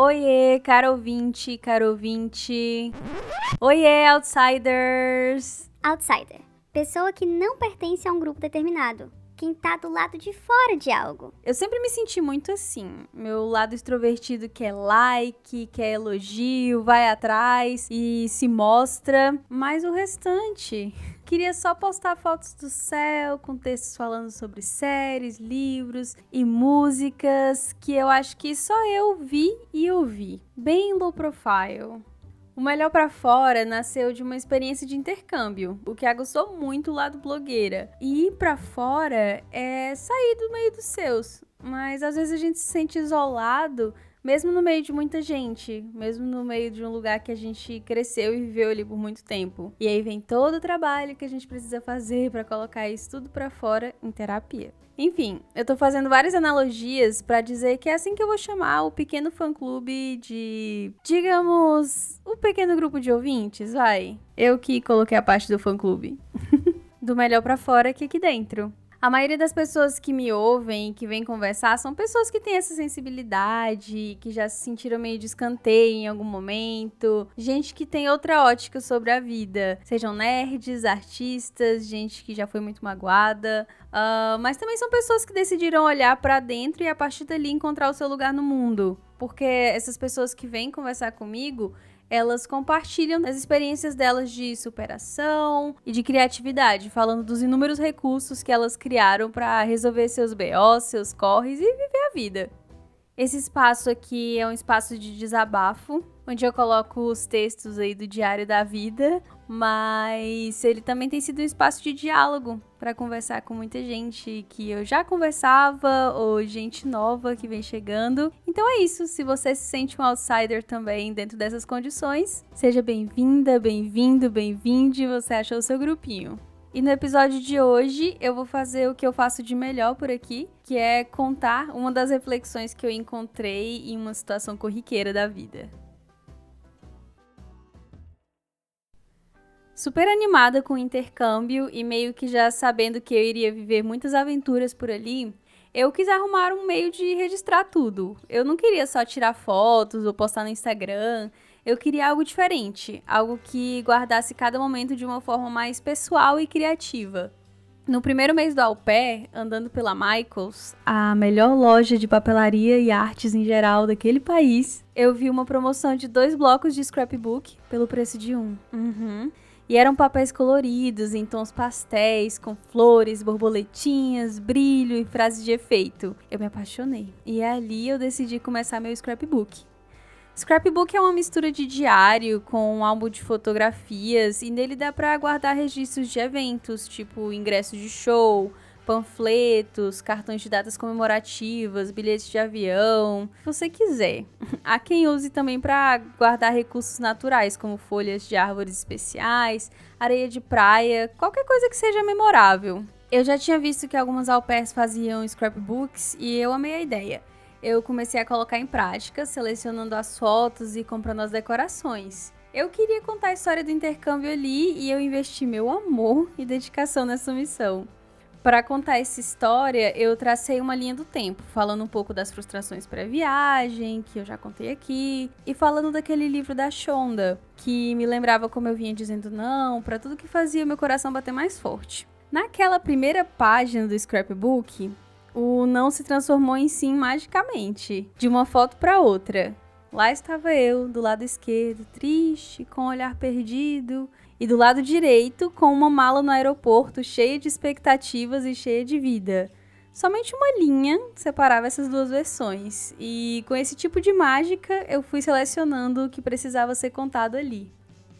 Oiê, caro ouvinte, caro ouvinte. Oiê, outsiders. Outsider. Pessoa que não pertence a um grupo determinado quem tá do lado de fora de algo. Eu sempre me senti muito assim. Meu lado extrovertido quer like, quer elogio, vai atrás e se mostra, mas o restante queria só postar fotos do céu com textos falando sobre séries, livros e músicas que eu acho que só eu vi e ouvi. Bem low profile. O Melhor para Fora nasceu de uma experiência de intercâmbio, o que aguçou muito o lado blogueira. E ir para fora é sair do meio dos seus, mas às vezes a gente se sente isolado mesmo no meio de muita gente, mesmo no meio de um lugar que a gente cresceu e viveu ali por muito tempo. E aí vem todo o trabalho que a gente precisa fazer para colocar isso tudo para fora em terapia. Enfim, eu tô fazendo várias analogias para dizer que é assim que eu vou chamar o pequeno fã-clube de, digamos, o pequeno grupo de ouvintes, vai. Eu que coloquei a parte do fã-clube. do melhor para fora que aqui dentro. A maioria das pessoas que me ouvem, que vêm conversar, são pessoas que têm essa sensibilidade, que já se sentiram meio de escanteio em algum momento, gente que tem outra ótica sobre a vida, sejam nerds, artistas, gente que já foi muito magoada, uh, mas também são pessoas que decidiram olhar para dentro e a partir dali encontrar o seu lugar no mundo. Porque essas pessoas que vêm conversar comigo, elas compartilham as experiências delas de superação e de criatividade, falando dos inúmeros recursos que elas criaram para resolver seus BOs, seus corres e viver a vida. Esse espaço aqui é um espaço de desabafo, onde eu coloco os textos aí do diário da vida, mas ele também tem sido um espaço de diálogo para conversar com muita gente que eu já conversava ou gente nova que vem chegando. Então é isso, se você se sente um outsider também dentro dessas condições, seja bem-vinda, bem-vindo, bem-vinde, você achou o seu grupinho. E no episódio de hoje eu vou fazer o que eu faço de melhor por aqui, que é contar uma das reflexões que eu encontrei em uma situação corriqueira da vida. Super animada com o intercâmbio e meio que já sabendo que eu iria viver muitas aventuras por ali, eu quis arrumar um meio de registrar tudo. Eu não queria só tirar fotos ou postar no Instagram. Eu queria algo diferente, algo que guardasse cada momento de uma forma mais pessoal e criativa. No primeiro mês do pair, andando pela Michaels, a melhor loja de papelaria e artes em geral daquele país, eu vi uma promoção de dois blocos de scrapbook pelo preço de um. Uhum. E eram papéis coloridos, em tons pastéis, com flores, borboletinhas, brilho e frases de efeito. Eu me apaixonei. E ali eu decidi começar meu scrapbook. Scrapbook é uma mistura de diário com um álbum de fotografias e nele dá para guardar registros de eventos, tipo ingressos de show, panfletos, cartões de datas comemorativas, bilhetes de avião, se você quiser. Há quem use também para guardar recursos naturais, como folhas de árvores especiais, areia de praia, qualquer coisa que seja memorável. Eu já tinha visto que algumas au pairs faziam scrapbooks e eu amei a ideia. Eu comecei a colocar em prática, selecionando as fotos e comprando as decorações. Eu queria contar a história do intercâmbio ali e eu investi meu amor e dedicação nessa missão. Para contar essa história, eu tracei uma linha do tempo, falando um pouco das frustrações pré-viagem, que eu já contei aqui, e falando daquele livro da Shonda, que me lembrava como eu vinha dizendo não para tudo que fazia meu coração bater mais forte. Naquela primeira página do scrapbook, o não se transformou em sim magicamente, de uma foto para outra. Lá estava eu, do lado esquerdo, triste, com o olhar perdido, e do lado direito, com uma mala no aeroporto cheia de expectativas e cheia de vida. Somente uma linha separava essas duas versões, e com esse tipo de mágica eu fui selecionando o que precisava ser contado ali.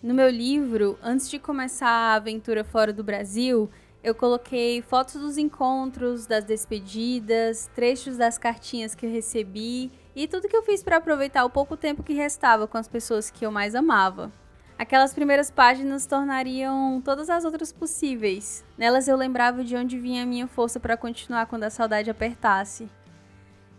No meu livro, antes de começar a aventura fora do Brasil, Eu coloquei fotos dos encontros, das despedidas, trechos das cartinhas que eu recebi e tudo que eu fiz para aproveitar o pouco tempo que restava com as pessoas que eu mais amava. Aquelas primeiras páginas tornariam todas as outras possíveis. Nelas eu lembrava de onde vinha a minha força para continuar quando a saudade apertasse.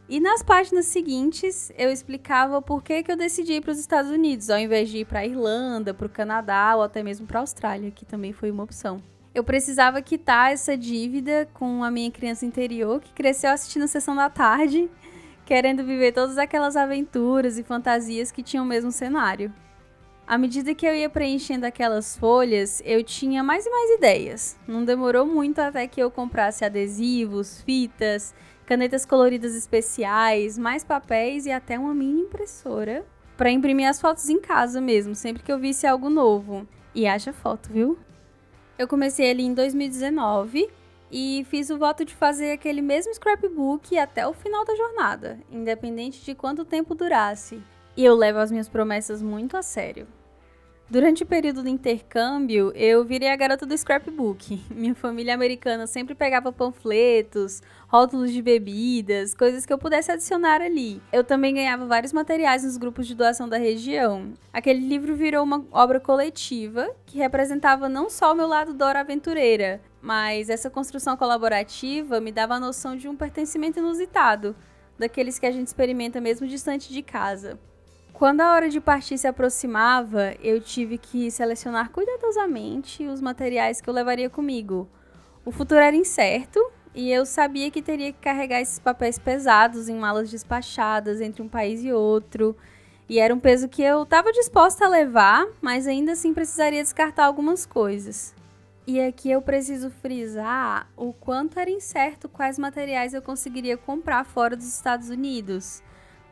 E nas páginas seguintes eu explicava por que, que eu decidi ir para os Estados Unidos, ao invés de ir para a Irlanda, para o Canadá ou até mesmo para a Austrália, que também foi uma opção. Eu precisava quitar essa dívida com a minha criança interior que cresceu assistindo a sessão da tarde, querendo viver todas aquelas aventuras e fantasias que tinham o mesmo cenário. À medida que eu ia preenchendo aquelas folhas, eu tinha mais e mais ideias. Não demorou muito até que eu comprasse adesivos, fitas, canetas coloridas especiais, mais papéis e até uma mini impressora para imprimir as fotos em casa mesmo, sempre que eu visse algo novo. E haja foto, viu? Eu comecei ali em 2019 e fiz o voto de fazer aquele mesmo scrapbook até o final da jornada, independente de quanto tempo durasse. E eu levo as minhas promessas muito a sério. Durante o período do intercâmbio, eu virei a garota do scrapbook. Minha família americana sempre pegava panfletos, rótulos de bebidas, coisas que eu pudesse adicionar ali. Eu também ganhava vários materiais nos grupos de doação da região. Aquele livro virou uma obra coletiva que representava não só o meu lado Dora aventureira, mas essa construção colaborativa me dava a noção de um pertencimento inusitado, daqueles que a gente experimenta mesmo distante de casa. Quando a hora de partir se aproximava, eu tive que selecionar cuidadosamente os materiais que eu levaria comigo. O futuro era incerto e eu sabia que teria que carregar esses papéis pesados em malas despachadas entre um país e outro. E era um peso que eu estava disposta a levar, mas ainda assim precisaria descartar algumas coisas. E aqui eu preciso frisar o quanto era incerto quais materiais eu conseguiria comprar fora dos Estados Unidos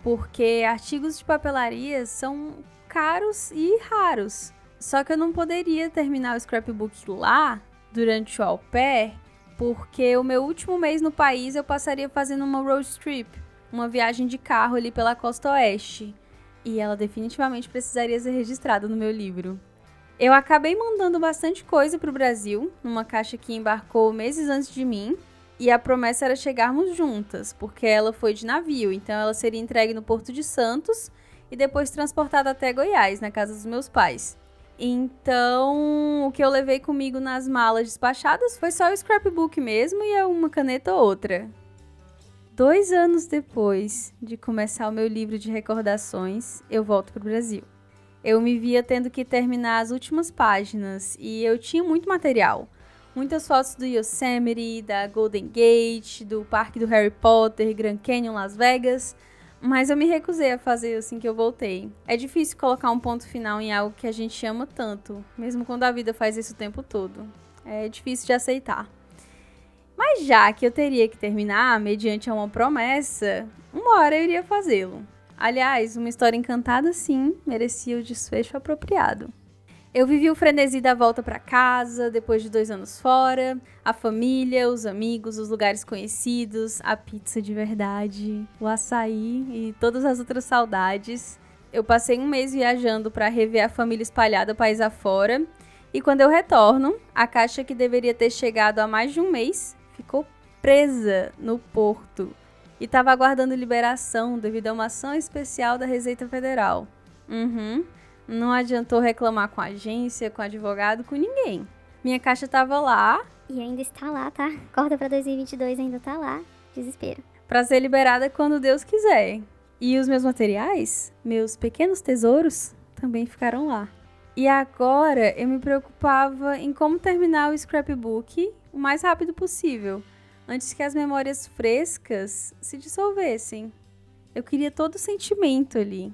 porque artigos de papelaria são caros e raros. Só que eu não poderia terminar o scrapbook lá durante o au pair, porque o meu último mês no país eu passaria fazendo uma road trip, uma viagem de carro ali pela costa oeste, e ela definitivamente precisaria ser registrada no meu livro. Eu acabei mandando bastante coisa para o Brasil, numa caixa que embarcou meses antes de mim, e a promessa era chegarmos juntas, porque ela foi de navio, então ela seria entregue no Porto de Santos e depois transportada até Goiás, na casa dos meus pais. Então, o que eu levei comigo nas malas despachadas foi só o scrapbook mesmo e uma caneta ou outra. Dois anos depois de começar o meu livro de recordações, eu volto para o Brasil. Eu me via tendo que terminar as últimas páginas e eu tinha muito material muitas fotos do Yosemite, da Golden Gate, do parque do Harry Potter, Grand Canyon, Las Vegas. Mas eu me recusei a fazer assim que eu voltei. É difícil colocar um ponto final em algo que a gente ama tanto, mesmo quando a vida faz isso o tempo todo. É difícil de aceitar. Mas já que eu teria que terminar mediante uma promessa, uma hora eu iria fazê-lo. Aliás, uma história encantada sim merecia o desfecho apropriado. Eu vivi o frenesi da volta para casa, depois de dois anos fora, a família, os amigos, os lugares conhecidos, a pizza de verdade, o açaí e todas as outras saudades. Eu passei um mês viajando para rever a família espalhada país afora, e quando eu retorno, a caixa que deveria ter chegado há mais de um mês ficou presa no porto e estava aguardando liberação devido a uma ação especial da Receita Federal. Uhum, não adiantou reclamar com a agência, com advogado, com ninguém. Minha caixa tava lá. E ainda está lá, tá? Corta pra 2022 ainda tá lá. Desespero. Pra ser liberada quando Deus quiser. E os meus materiais, meus pequenos tesouros, também ficaram lá. E agora eu me preocupava em como terminar o scrapbook o mais rápido possível, antes que as memórias frescas se dissolvessem. Eu queria todo o sentimento ali,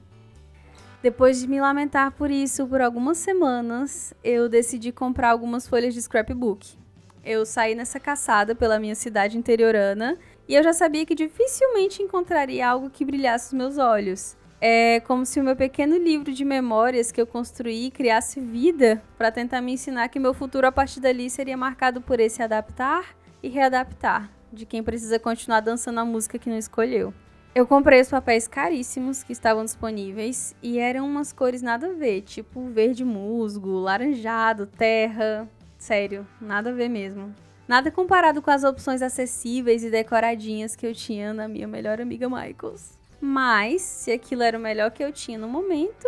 depois de me lamentar por isso por algumas semanas, eu decidi comprar algumas folhas de scrapbook. Eu saí nessa caçada pela minha cidade interiorana e eu já sabia que dificilmente encontraria algo que brilhasse os meus olhos. É como se o meu pequeno livro de memórias que eu construí criasse vida para tentar me ensinar que meu futuro a partir dali seria marcado por esse adaptar e readaptar de quem precisa continuar dançando a música que não escolheu. Eu comprei os papéis caríssimos que estavam disponíveis e eram umas cores nada a ver, tipo verde musgo, laranjado, terra. Sério, nada a ver mesmo. Nada comparado com as opções acessíveis e decoradinhas que eu tinha na minha melhor amiga Michaels. Mas, se aquilo era o melhor que eu tinha no momento,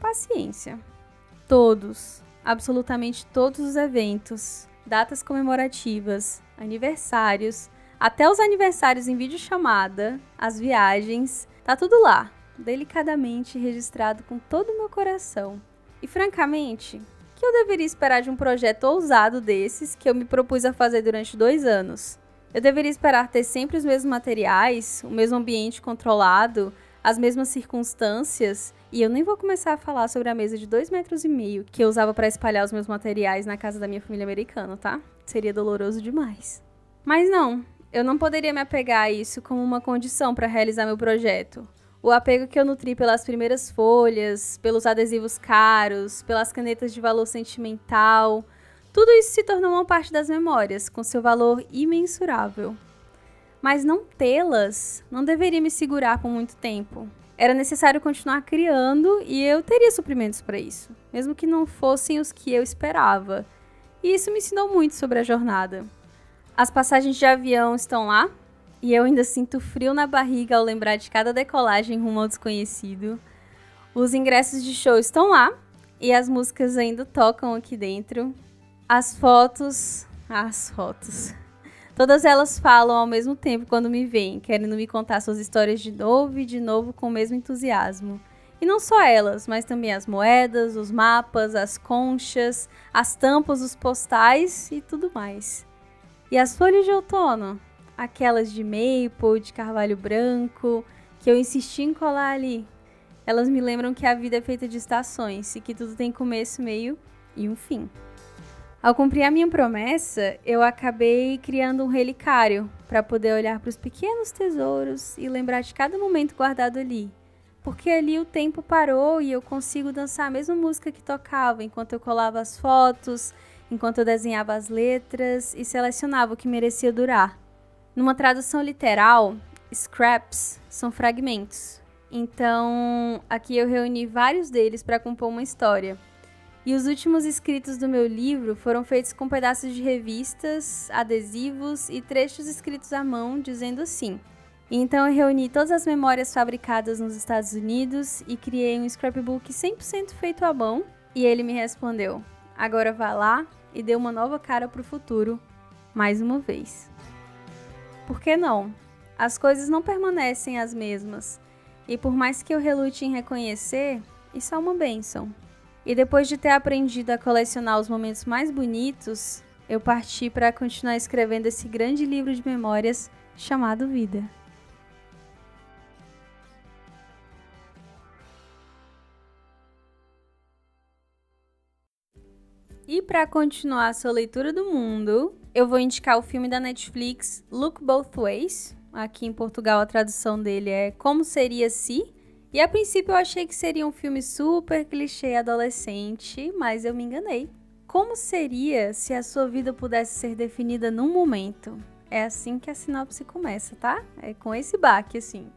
paciência. Todos, absolutamente todos os eventos, datas comemorativas, aniversários, até os aniversários em videochamada, as viagens, tá tudo lá, delicadamente registrado com todo o meu coração. E francamente, que eu deveria esperar de um projeto ousado desses que eu me propus a fazer durante dois anos? Eu deveria esperar ter sempre os mesmos materiais, o mesmo ambiente controlado, as mesmas circunstâncias, e eu nem vou começar a falar sobre a mesa de dois metros e meio que eu usava para espalhar os meus materiais na casa da minha família americana, tá? Seria doloroso demais. Mas não, eu não poderia me apegar a isso como uma condição para realizar meu projeto. O apego que eu nutri pelas primeiras folhas, pelos adesivos caros, pelas canetas de valor sentimental, tudo isso se tornou uma parte das memórias, com seu valor imensurável. Mas não tê-las não deveria me segurar por muito tempo. Era necessário continuar criando e eu teria suprimentos para isso, mesmo que não fossem os que eu esperava. E isso me ensinou muito sobre a jornada. As passagens de avião estão lá, e eu ainda sinto frio na barriga ao lembrar de cada decolagem rumo ao desconhecido. Os ingressos de show estão lá, e as músicas ainda tocam aqui dentro. As fotos. As fotos. Todas elas falam ao mesmo tempo quando me veem, querendo me contar suas histórias de novo e de novo com o mesmo entusiasmo. E não só elas, mas também as moedas, os mapas, as conchas, as tampas, os postais e tudo mais. E as folhas de outono, aquelas de maple, de carvalho branco, que eu insisti em colar ali. Elas me lembram que a vida é feita de estações e que tudo tem começo, meio e um fim. Ao cumprir a minha promessa, eu acabei criando um relicário para poder olhar para os pequenos tesouros e lembrar de cada momento guardado ali. Porque ali o tempo parou e eu consigo dançar a mesma música que tocava enquanto eu colava as fotos, enquanto eu desenhava as letras e selecionava o que merecia durar. Numa tradução literal, scraps são fragmentos. Então, aqui eu reuni vários deles para compor uma história. E os últimos escritos do meu livro foram feitos com pedaços de revistas, adesivos e trechos escritos à mão dizendo assim. Então eu reuni todas as memórias fabricadas nos Estados Unidos e criei um scrapbook 100% feito à mão. E ele me respondeu: agora vá lá e dê uma nova cara para o futuro, mais uma vez. Por que não? As coisas não permanecem as mesmas, e por mais que eu relute em reconhecer, isso é uma bênção. E depois de ter aprendido a colecionar os momentos mais bonitos, eu parti para continuar escrevendo esse grande livro de memórias chamado Vida. Para continuar a sua leitura do mundo, eu vou indicar o filme da Netflix Look Both Ways. Aqui em Portugal a tradução dele é Como Seria Se. E a princípio eu achei que seria um filme super clichê adolescente, mas eu me enganei. Como seria se a sua vida pudesse ser definida num momento? É assim que a sinopse começa, tá? É com esse baque assim.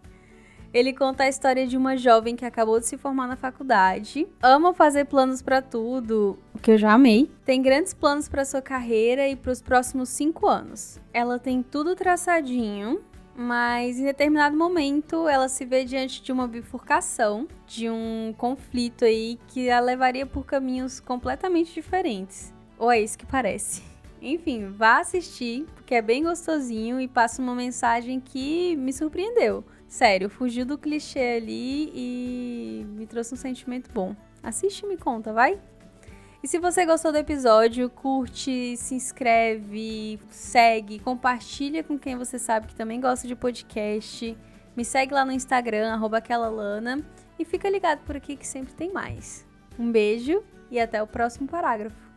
Ele conta a história de uma jovem que acabou de se formar na faculdade, ama fazer planos para tudo, o que eu já amei. Tem grandes planos para sua carreira e para os próximos cinco anos. Ela tem tudo traçadinho, mas em determinado momento ela se vê diante de uma bifurcação, de um conflito aí que a levaria por caminhos completamente diferentes. Ou é isso que parece. Enfim, vá assistir, porque é bem gostosinho e passa uma mensagem que me surpreendeu. Sério, fugiu do clichê ali e me trouxe um sentimento bom. Assiste e me conta, vai? E se você gostou do episódio, curte, se inscreve, segue, compartilha com quem você sabe que também gosta de podcast. Me segue lá no Instagram, aquelalana. E fica ligado por aqui que sempre tem mais. Um beijo e até o próximo parágrafo.